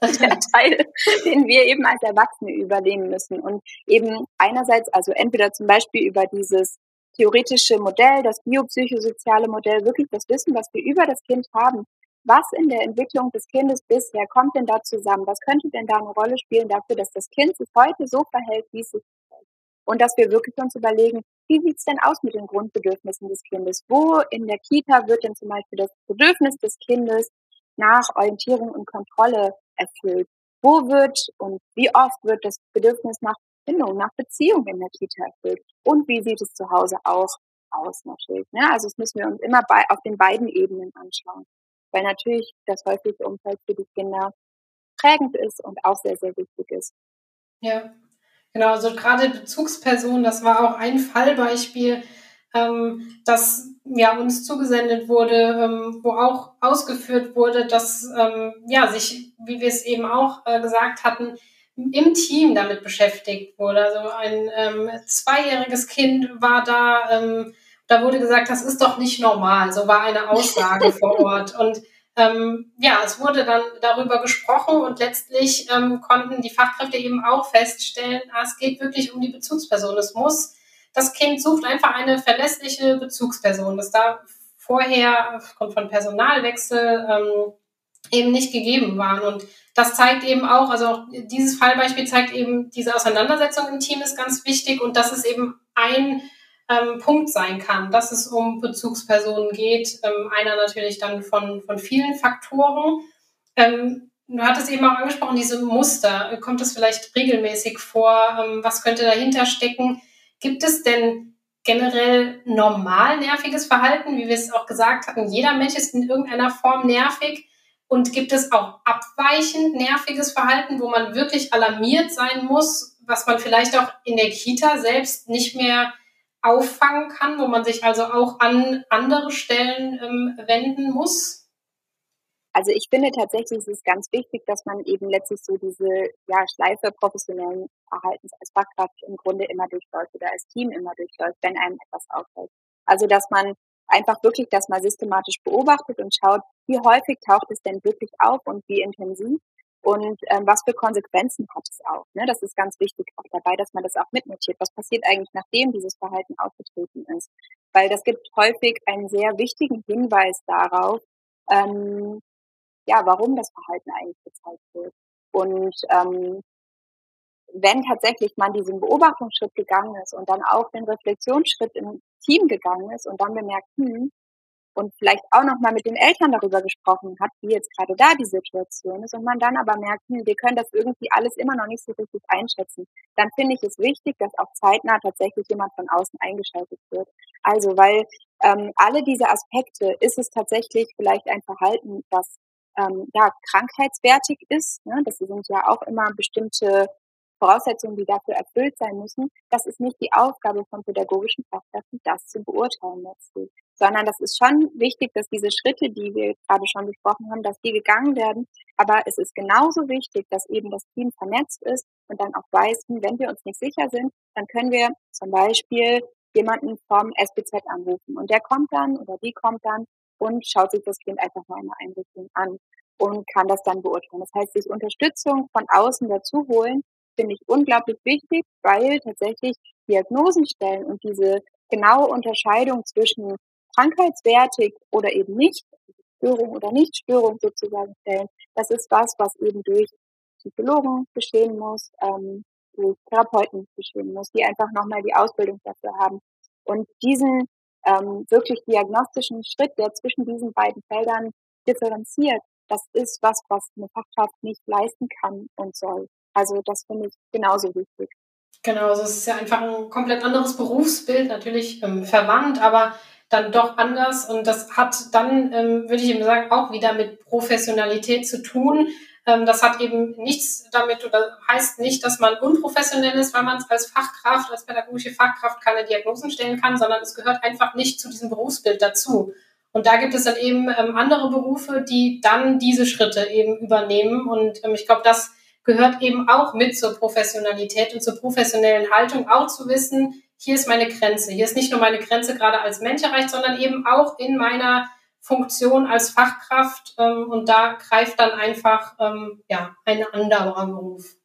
[SPEAKER 3] <laughs> der Teil, den wir eben als Erwachsene übernehmen müssen. Und eben einerseits, also entweder zum Beispiel über dieses theoretische Modell, das biopsychosoziale Modell, wirklich das Wissen, was wir über das Kind haben, was in der Entwicklung des Kindes bisher kommt denn da zusammen? Was könnte denn da eine Rolle spielen dafür, dass das Kind sich heute so verhält, wie es sich verhält? Und dass wir wirklich uns überlegen, wie sieht's denn aus mit den Grundbedürfnissen des Kindes? Wo in der Kita wird denn zum Beispiel das Bedürfnis des Kindes nach Orientierung und Kontrolle erfüllt? Wo wird und wie oft wird das Bedürfnis nach Bindung, nach Beziehung in der Kita erfüllt? Und wie sieht es zu Hause auch aus natürlich? Ne? Also das müssen wir uns immer bei, auf den beiden Ebenen anschauen weil natürlich das häufige Umfeld für die Kinder prägend ist und auch sehr, sehr wichtig ist.
[SPEAKER 2] Ja, genau. Also gerade Bezugspersonen, das war auch ein Fallbeispiel, ähm, das ja uns zugesendet wurde, ähm, wo auch ausgeführt wurde, dass ähm, ja sich, wie wir es eben auch äh, gesagt hatten, im Team damit beschäftigt wurde. Also ein ähm, zweijähriges Kind war da, ähm, da wurde gesagt, das ist doch nicht normal. So war eine Aussage <laughs> vor Ort. Und ähm, ja, es wurde dann darüber gesprochen und letztlich ähm, konnten die Fachkräfte eben auch feststellen, ah, es geht wirklich um die Bezugsperson. Es muss, das Kind sucht einfach eine verlässliche Bezugsperson. Das da vorher aufgrund von Personalwechsel ähm, eben nicht gegeben waren. Und das zeigt eben auch, also auch dieses Fallbeispiel zeigt eben, diese Auseinandersetzung im Team ist ganz wichtig und das ist eben ein ähm, Punkt sein kann, dass es um Bezugspersonen geht. Ähm, einer natürlich dann von, von vielen Faktoren. Ähm, du hattest eben auch angesprochen, diese Muster. Kommt es vielleicht regelmäßig vor? Ähm, was könnte dahinter stecken? Gibt es denn generell normal nerviges Verhalten, wie wir es auch gesagt hatten? Jeder Mensch ist in irgendeiner Form nervig. Und gibt es auch abweichend nerviges Verhalten, wo man wirklich alarmiert sein muss, was man vielleicht auch in der Kita selbst nicht mehr auffangen kann, wo man sich also auch an andere Stellen ähm, wenden muss?
[SPEAKER 3] Also ich finde tatsächlich, es ist ganz wichtig, dass man eben letztlich so diese ja, Schleife professionellen Verhaltens als Fachkraft im Grunde immer durchläuft oder als Team immer durchläuft, wenn einem etwas auffällt. Also dass man einfach wirklich das mal systematisch beobachtet und schaut, wie häufig taucht es denn wirklich auf und wie intensiv und ähm, was für Konsequenzen hat es auch. Ne? Das ist ganz wichtig auch dabei, dass man das auch mitnotiert. Was passiert eigentlich, nachdem dieses Verhalten aufgetreten ist? Weil das gibt häufig einen sehr wichtigen Hinweis darauf, ähm, ja, warum das Verhalten eigentlich gezeigt wird. Und ähm, wenn tatsächlich man diesen Beobachtungsschritt gegangen ist und dann auch den Reflexionsschritt im Team gegangen ist und dann bemerkt, hm, und vielleicht auch nochmal mit den Eltern darüber gesprochen hat, wie jetzt gerade da die Situation ist und man dann aber merkt, hm, wir können das irgendwie alles immer noch nicht so richtig einschätzen, dann finde ich es wichtig, dass auch zeitnah tatsächlich jemand von außen eingeschaltet wird. Also, weil ähm, alle diese Aspekte ist es tatsächlich vielleicht ein Verhalten, das ähm, ja krankheitswertig ist. Ne? Das sind ja auch immer bestimmte Voraussetzungen, die dafür erfüllt sein müssen. Das ist nicht die Aufgabe von pädagogischen Fachkräften, das zu beurteilen letztlich sondern das ist schon wichtig, dass diese Schritte, die wir gerade schon besprochen haben, dass die gegangen werden. Aber es ist genauso wichtig, dass eben das Team vernetzt ist und dann auch weiß, hm, wenn wir uns nicht sicher sind, dann können wir zum Beispiel jemanden vom SBZ anrufen und der kommt dann oder die kommt dann und schaut sich das Kind einfach mal in der Einrichtung an und kann das dann beurteilen. Das heißt, sich Unterstützung von außen dazu holen, finde ich unglaublich wichtig, weil tatsächlich Diagnosen stellen und diese genaue Unterscheidung zwischen krankheitswertig oder eben nicht, Störung oder Nichtstörung sozusagen stellen, das ist was, was eben durch Psychologen geschehen muss, ähm, durch Therapeuten geschehen muss, die einfach nochmal die Ausbildung dafür haben. Und diesen ähm, wirklich diagnostischen Schritt, der zwischen diesen beiden Feldern differenziert, das ist was, was eine Fachkraft nicht leisten kann und soll. Also das finde ich genauso wichtig.
[SPEAKER 2] Genau, also es ist ja einfach ein komplett anderes Berufsbild, natürlich ähm, verwandt, aber dann doch anders. Und das hat dann, ähm, würde ich eben sagen, auch wieder mit Professionalität zu tun. Ähm, das hat eben nichts damit oder heißt nicht, dass man unprofessionell ist, weil man es als Fachkraft, als pädagogische Fachkraft keine Diagnosen stellen kann, sondern es gehört einfach nicht zu diesem Berufsbild dazu. Und da gibt es dann eben ähm, andere Berufe, die dann diese Schritte eben übernehmen. Und ähm, ich glaube, das gehört eben auch mit zur Professionalität und zur professionellen Haltung, auch zu wissen, hier ist meine Grenze. Hier ist nicht nur meine Grenze gerade als Mensch erreicht, sondern eben auch in meiner Funktion als Fachkraft. Ähm, und da greift dann einfach ähm, ja, ein anderer Beruf.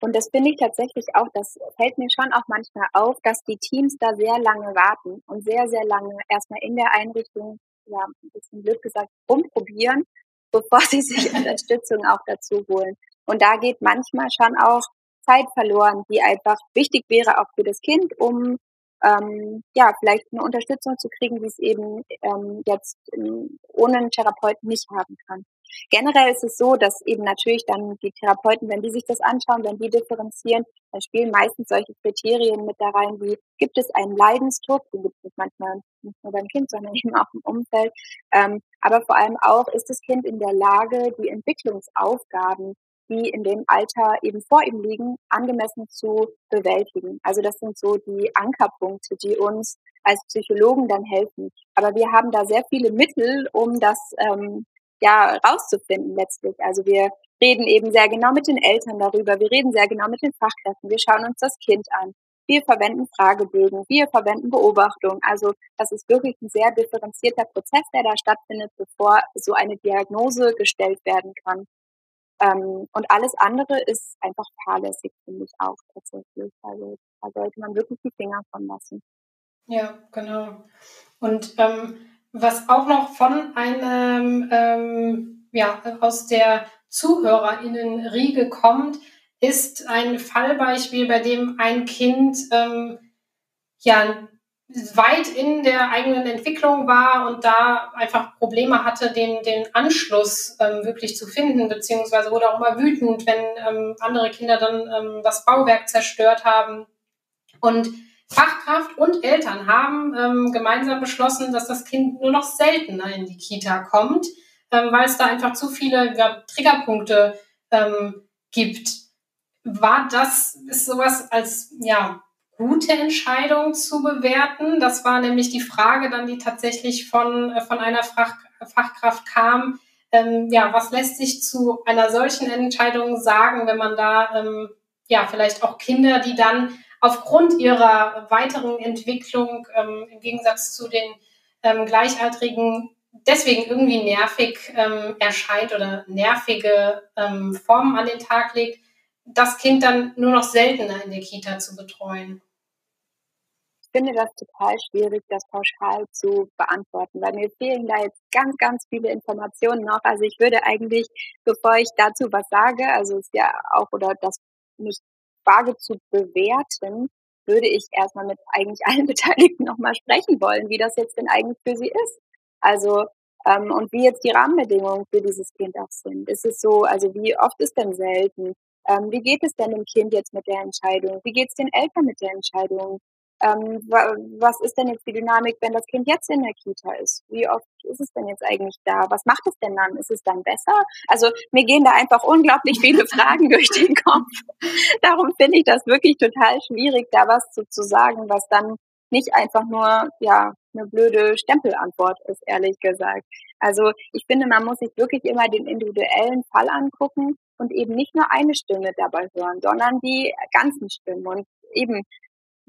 [SPEAKER 3] Und das finde ich tatsächlich auch, das fällt mir schon auch manchmal auf, dass die Teams da sehr lange warten und sehr, sehr lange erstmal in der Einrichtung, ja, ein bisschen blöd gesagt, rumprobieren, <laughs> bevor sie sich <laughs> Unterstützung auch dazu holen. Und da geht manchmal schon auch Zeit verloren, die einfach wichtig wäre auch für das Kind, um ähm, ja vielleicht eine Unterstützung zu kriegen, die es eben ähm, jetzt ähm, ohne einen Therapeuten nicht haben kann. Generell ist es so, dass eben natürlich dann die Therapeuten, wenn die sich das anschauen, wenn die differenzieren, dann spielen meistens solche Kriterien mit da rein, wie gibt es einen Leidensdruck, den gibt es manchmal nicht nur beim Kind, sondern <laughs> eben auch im Umfeld. Ähm, aber vor allem auch, ist das Kind in der Lage, die Entwicklungsaufgaben die in dem Alter eben vor ihm liegen, angemessen zu bewältigen. Also das sind so die Ankerpunkte, die uns als Psychologen dann helfen. Aber wir haben da sehr viele Mittel, um das ähm, ja rauszufinden letztlich. Also wir reden eben sehr genau mit den Eltern darüber, wir reden sehr genau mit den Fachkräften, wir schauen uns das Kind an. Wir verwenden Fragebögen, wir verwenden Beobachtung. Also das ist wirklich ein sehr differenzierter Prozess, der da stattfindet, bevor so eine Diagnose gestellt werden kann. Ähm, und alles andere ist einfach fahrlässig, finde ich auch tatsächlich. Also da sollte man wirklich die Finger von lassen.
[SPEAKER 2] Ja, genau. Und ähm, was auch noch von einem, ähm, ja, aus der ZuhörerInnen-Riege kommt, ist ein Fallbeispiel, bei dem ein Kind ähm, ja weit in der eigenen Entwicklung war und da einfach Probleme hatte, den, den Anschluss ähm, wirklich zu finden, beziehungsweise wurde auch immer wütend, wenn ähm, andere Kinder dann ähm, das Bauwerk zerstört haben. Und Fachkraft und Eltern haben ähm, gemeinsam beschlossen, dass das Kind nur noch seltener in die Kita kommt, ähm, weil es da einfach zu viele ja, Triggerpunkte ähm, gibt. War das, ist sowas als, ja, gute Entscheidung zu bewerten. Das war nämlich die Frage dann, die tatsächlich von, äh, von einer Fach, Fachkraft kam. Ähm, ja, was lässt sich zu einer solchen Entscheidung sagen, wenn man da ähm, ja vielleicht auch Kinder, die dann aufgrund ihrer weiteren Entwicklung ähm, im Gegensatz zu den ähm, Gleichaltrigen deswegen irgendwie nervig ähm, erscheint oder nervige ähm, Formen an den Tag legt, das Kind dann nur noch seltener in der Kita zu betreuen
[SPEAKER 3] finde das total schwierig, das pauschal zu beantworten, weil mir fehlen da jetzt ganz, ganz viele Informationen noch. Also ich würde eigentlich, bevor ich dazu was sage, also es ja auch oder das nicht wage zu bewerten, würde ich erstmal mit eigentlich allen <laughs> Beteiligten nochmal sprechen wollen, wie das jetzt denn eigentlich für sie ist. Also ähm, und wie jetzt die Rahmenbedingungen für dieses Kind auch sind. Ist es so, also wie oft ist denn selten? Ähm, wie geht es denn dem Kind jetzt mit der Entscheidung? Wie geht es den Eltern mit der Entscheidung? Ähm, was ist denn jetzt die Dynamik, wenn das Kind jetzt in der Kita ist? Wie oft ist es denn jetzt eigentlich da? Was macht es denn dann? Ist es dann besser? Also mir gehen da einfach unglaublich viele <laughs> Fragen durch den Kopf. Darum finde ich das wirklich total schwierig, da was zu, zu sagen, was dann nicht einfach nur ja eine blöde Stempelantwort ist, ehrlich gesagt. Also ich finde, man muss sich wirklich immer den individuellen Fall angucken und eben nicht nur eine Stimme dabei hören, sondern die ganzen Stimmen. Und eben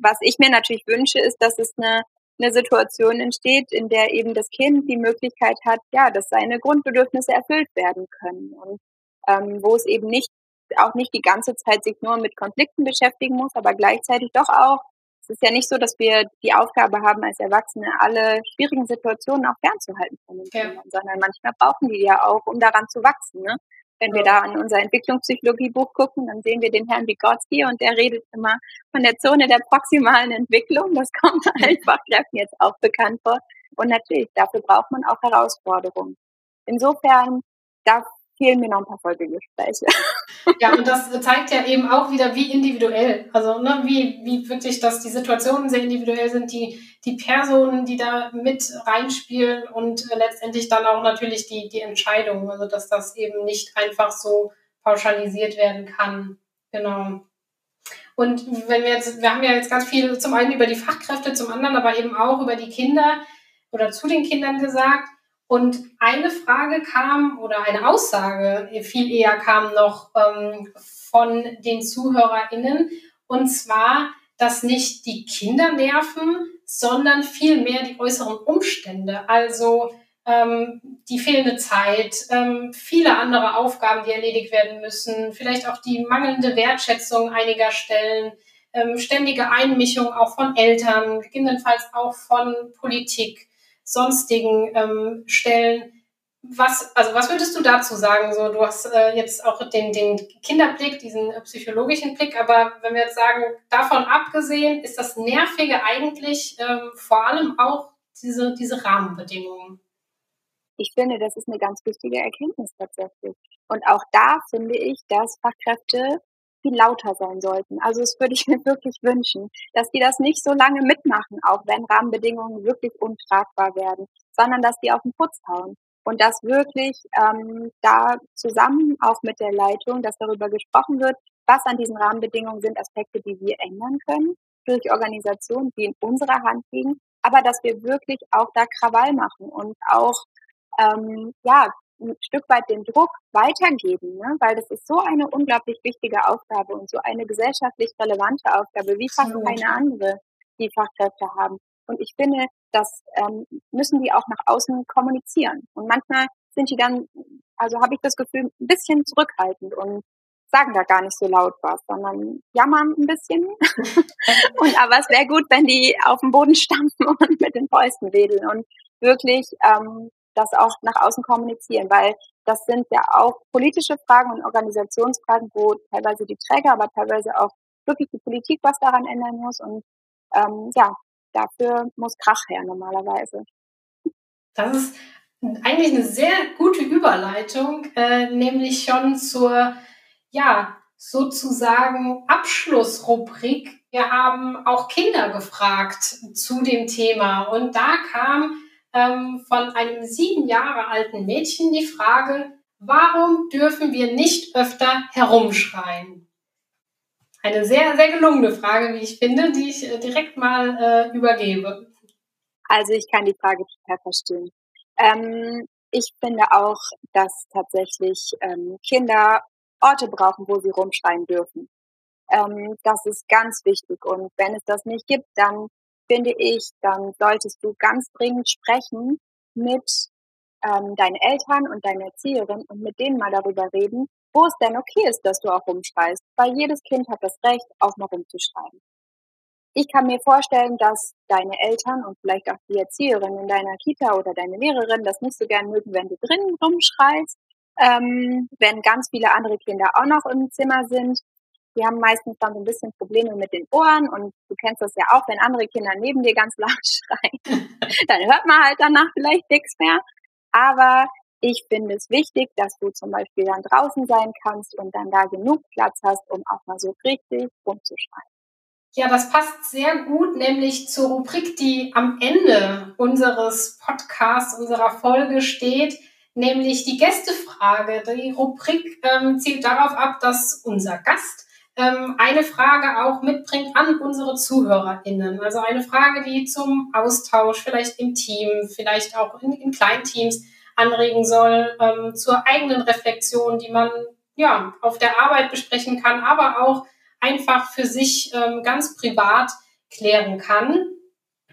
[SPEAKER 3] was ich mir natürlich wünsche, ist, dass es eine, eine Situation entsteht, in der eben das Kind die Möglichkeit hat, ja, dass seine Grundbedürfnisse erfüllt werden können und ähm, wo es eben nicht auch nicht die ganze Zeit sich nur mit Konflikten beschäftigen muss, aber gleichzeitig doch auch. Es ist ja nicht so, dass wir die Aufgabe haben, als Erwachsene alle schwierigen Situationen auch fernzuhalten von den ja. Kindern, sondern manchmal brauchen die ja auch, um daran zu wachsen. Ne? Wenn wir da an unser Entwicklungspsychologiebuch gucken, dann sehen wir den Herrn Vygotsky und der redet immer von der Zone der proximalen Entwicklung. Das <laughs> kommt einfach jetzt auch bekannt vor. Und natürlich, dafür braucht man auch Herausforderungen. Insofern darf fehlen mir noch ein paar Folgegespräche.
[SPEAKER 2] Ja, und das zeigt ja eben auch wieder, wie individuell, also ne, wie, wie wirklich, dass die Situationen sehr individuell sind, die, die Personen, die da mit reinspielen und äh, letztendlich dann auch natürlich die, die Entscheidung, also dass das eben nicht einfach so pauschalisiert werden kann. Genau. Und wenn wir jetzt, wir haben ja jetzt ganz viel zum einen über die Fachkräfte, zum anderen aber eben auch über die Kinder oder zu den Kindern gesagt. Und eine Frage kam oder eine Aussage viel eher kam noch ähm, von den ZuhörerInnen. Und zwar, dass nicht die Kinder nerven, sondern vielmehr die äußeren Umstände. Also ähm, die fehlende Zeit, ähm, viele andere Aufgaben, die erledigt werden müssen, vielleicht auch die mangelnde Wertschätzung einiger Stellen, ähm, ständige Einmischung auch von Eltern, gegebenenfalls auch von Politik, sonstigen ähm, Stellen. Was, also was würdest du dazu sagen? So, du hast äh, jetzt auch den, den Kinderblick, diesen äh, psychologischen Blick, aber wenn wir jetzt sagen, davon abgesehen, ist das Nervige eigentlich ähm, vor allem auch diese, diese Rahmenbedingungen
[SPEAKER 3] ich finde, das ist eine ganz wichtige Erkenntnis tatsächlich. Und auch da finde ich, dass Fachkräfte viel lauter sein sollten. Also das würde ich <laughs> mir wirklich wünschen, dass die das nicht so lange mitmachen, auch wenn Rahmenbedingungen wirklich untragbar werden, sondern dass die auf den Putz hauen. Und dass wirklich ähm, da zusammen auch mit der Leitung, dass darüber gesprochen wird, was an diesen Rahmenbedingungen sind Aspekte, die wir ändern können durch Organisationen, die in unserer Hand liegen, aber dass wir wirklich auch da Krawall machen und auch ähm, ja, ein Stück weit den Druck weitergeben, ne? weil das ist so eine unglaublich wichtige Aufgabe und so eine gesellschaftlich relevante Aufgabe wie fast keine andere, die Fachkräfte haben. Und ich finde, das ähm, müssen die auch nach außen kommunizieren. Und manchmal sind die dann, also habe ich das Gefühl, ein bisschen zurückhaltend und sagen da gar nicht so laut was, sondern jammern ein bisschen. <laughs> und aber es wäre gut, wenn die auf den Boden <laughs> stampfen und mit den Fäusten wedeln und wirklich ähm, das auch nach außen kommunizieren, weil das sind ja auch politische Fragen und Organisationsfragen, wo teilweise die Träger, aber teilweise auch wirklich die Politik was daran ändern muss. Und ähm, ja, dafür muss Krach her normalerweise.
[SPEAKER 2] Das ist eigentlich eine sehr gute Überleitung, äh, nämlich schon zur, ja, sozusagen Abschlussrubrik. Wir haben auch Kinder gefragt zu dem Thema und da kam ähm, von einem sieben Jahre alten Mädchen die Frage, warum dürfen wir nicht öfter herumschreien? Eine sehr, sehr gelungene Frage, wie ich finde, die ich äh, direkt mal äh, übergebe.
[SPEAKER 3] Also ich kann die Frage total verstehen. Ähm, ich finde auch, dass tatsächlich ähm, Kinder Orte brauchen, wo sie rumschreien dürfen. Ähm, das ist ganz wichtig. Und wenn es das nicht gibt, dann finde ich, dann solltest du ganz dringend sprechen mit ähm, deinen Eltern und deiner Erzieherin und mit denen mal darüber reden, wo es denn okay ist, dass du auch rumschreist. Weil jedes Kind hat das Recht, auch mal rumzuschreien. Ich kann mir vorstellen, dass deine Eltern und vielleicht auch die Erzieherin in deiner Kita oder deine Lehrerin das nicht so gern mögen, wenn du drinnen rumschreist, ähm, wenn ganz viele andere Kinder auch noch im Zimmer sind die haben meistens dann so ein bisschen Probleme mit den Ohren und du kennst das ja auch, wenn andere Kinder neben dir ganz laut <laughs> schreien, dann hört man halt danach vielleicht nichts mehr. Aber ich finde es wichtig, dass du zum Beispiel dann draußen sein kannst und dann da genug Platz hast, um auch mal so richtig rumzuschreien.
[SPEAKER 2] Ja, das passt sehr gut, nämlich zur Rubrik, die am Ende unseres Podcasts, unserer Folge steht, nämlich die Gästefrage. Die Rubrik ähm, zielt darauf ab, dass unser Gast ähm, eine Frage auch mitbringt an unsere ZuhörerInnen. Also eine Frage, die zum Austausch vielleicht im Team, vielleicht auch in, in Kleinteams anregen soll, ähm, zur eigenen Reflexion, die man ja auf der Arbeit besprechen kann, aber auch einfach für sich ähm, ganz privat klären kann.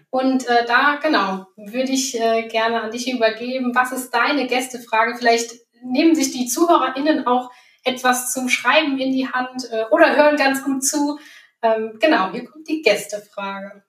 [SPEAKER 2] Und äh, da, genau, würde ich äh, gerne an dich übergeben. Was ist deine Gästefrage? Vielleicht nehmen sich die ZuhörerInnen auch etwas zum Schreiben in die Hand äh, oder hören ganz gut zu. Ähm, genau, hier kommt die Gästefrage.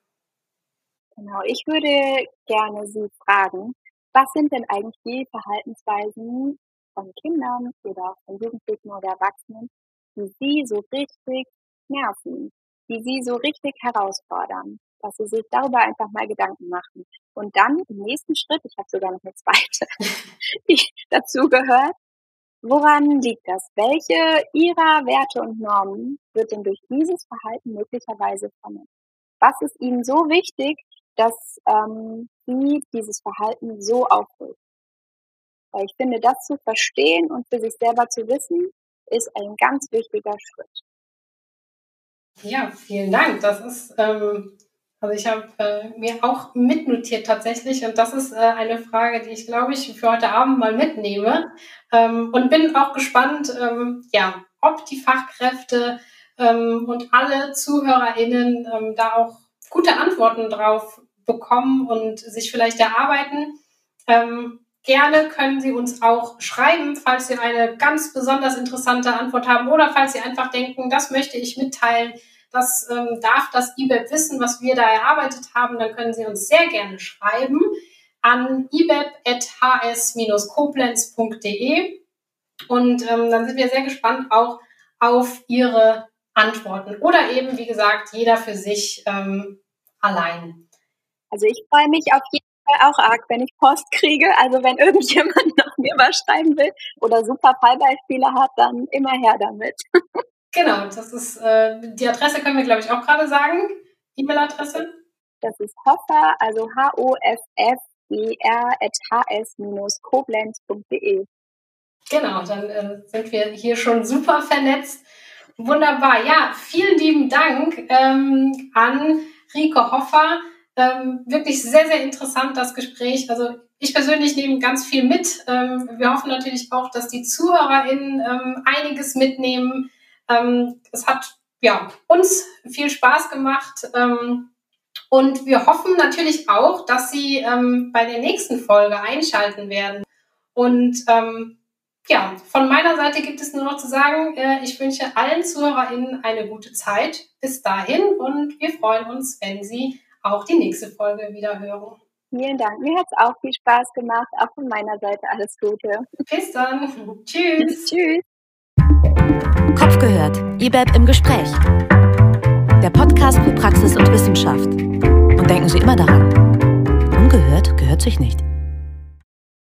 [SPEAKER 3] Genau, ich würde gerne Sie fragen, was sind denn eigentlich die Verhaltensweisen von Kindern oder von Jugendlichen oder Erwachsenen, die Sie so richtig nerven, die Sie so richtig herausfordern, dass Sie sich darüber einfach mal Gedanken machen. Und dann im nächsten Schritt, ich habe sogar noch eine zweite, <laughs> die dazu gehört, Woran liegt das? Welche Ihrer Werte und Normen wird denn durch dieses Verhalten möglicherweise verletzt? Was ist Ihnen so wichtig, dass ähm, Sie dieses Verhalten so aufregt? Weil ich finde, das zu verstehen und für sich selber zu wissen, ist ein ganz wichtiger Schritt.
[SPEAKER 2] Ja, vielen Dank. Das ist, ähm, also ich habe äh, mir auch mitnotiert tatsächlich. Und das ist äh, eine Frage, die ich glaube ich für heute Abend mal mitnehme. Ähm, und bin auch gespannt, ähm, ja, ob die Fachkräfte ähm, und alle ZuhörerInnen ähm, da auch gute Antworten drauf bekommen und sich vielleicht erarbeiten. Ähm, gerne können Sie uns auch schreiben, falls Sie eine ganz besonders interessante Antwort haben oder falls Sie einfach denken, das möchte ich mitteilen, das ähm, darf das IBEP wissen, was wir da erarbeitet haben, dann können Sie uns sehr gerne schreiben an ibep.hs-koblenz.de und ähm, dann sind wir sehr gespannt auch auf Ihre Antworten oder eben, wie gesagt, jeder für sich ähm, allein.
[SPEAKER 3] Also ich freue mich auf jeden Fall auch arg, wenn ich Post kriege. Also wenn irgendjemand <laughs> noch mir was schreiben will oder super Fallbeispiele hat, dann immer her damit. <laughs>
[SPEAKER 2] Genau, das ist äh, die Adresse können wir, glaube ich, auch gerade sagen. E-Mail-Adresse?
[SPEAKER 3] Das ist Hoffer, also H-O-F-F-E-R at hs-koblenz.de.
[SPEAKER 2] Genau, dann äh, sind wir hier schon super vernetzt. Wunderbar. Ja, vielen lieben Dank ähm, an Rico Hoffer. Ähm, wirklich sehr, sehr interessant das Gespräch. Also ich persönlich nehme ganz viel mit. Ähm, wir hoffen natürlich auch, dass die ZuhörerInnen einiges mitnehmen. Ähm, es hat ja, uns viel Spaß gemacht. Ähm, und wir hoffen natürlich auch, dass Sie ähm, bei der nächsten Folge einschalten werden. Und ja, von meiner Seite gibt es nur noch zu sagen, äh, ich wünsche allen ZuhörerInnen eine gute Zeit. Bis dahin und wir freuen uns, wenn Sie auch die nächste Folge wieder hören.
[SPEAKER 3] Vielen Dank. Mir hat es auch viel Spaß gemacht. Auch von meiner Seite alles Gute.
[SPEAKER 2] Bis dann. Tschüss.
[SPEAKER 3] Tschüss.
[SPEAKER 1] Kopf gehört. IBEB im Gespräch. Der Podcast für Praxis und Wissenschaft. Und denken Sie immer daran, ungehört gehört sich nicht.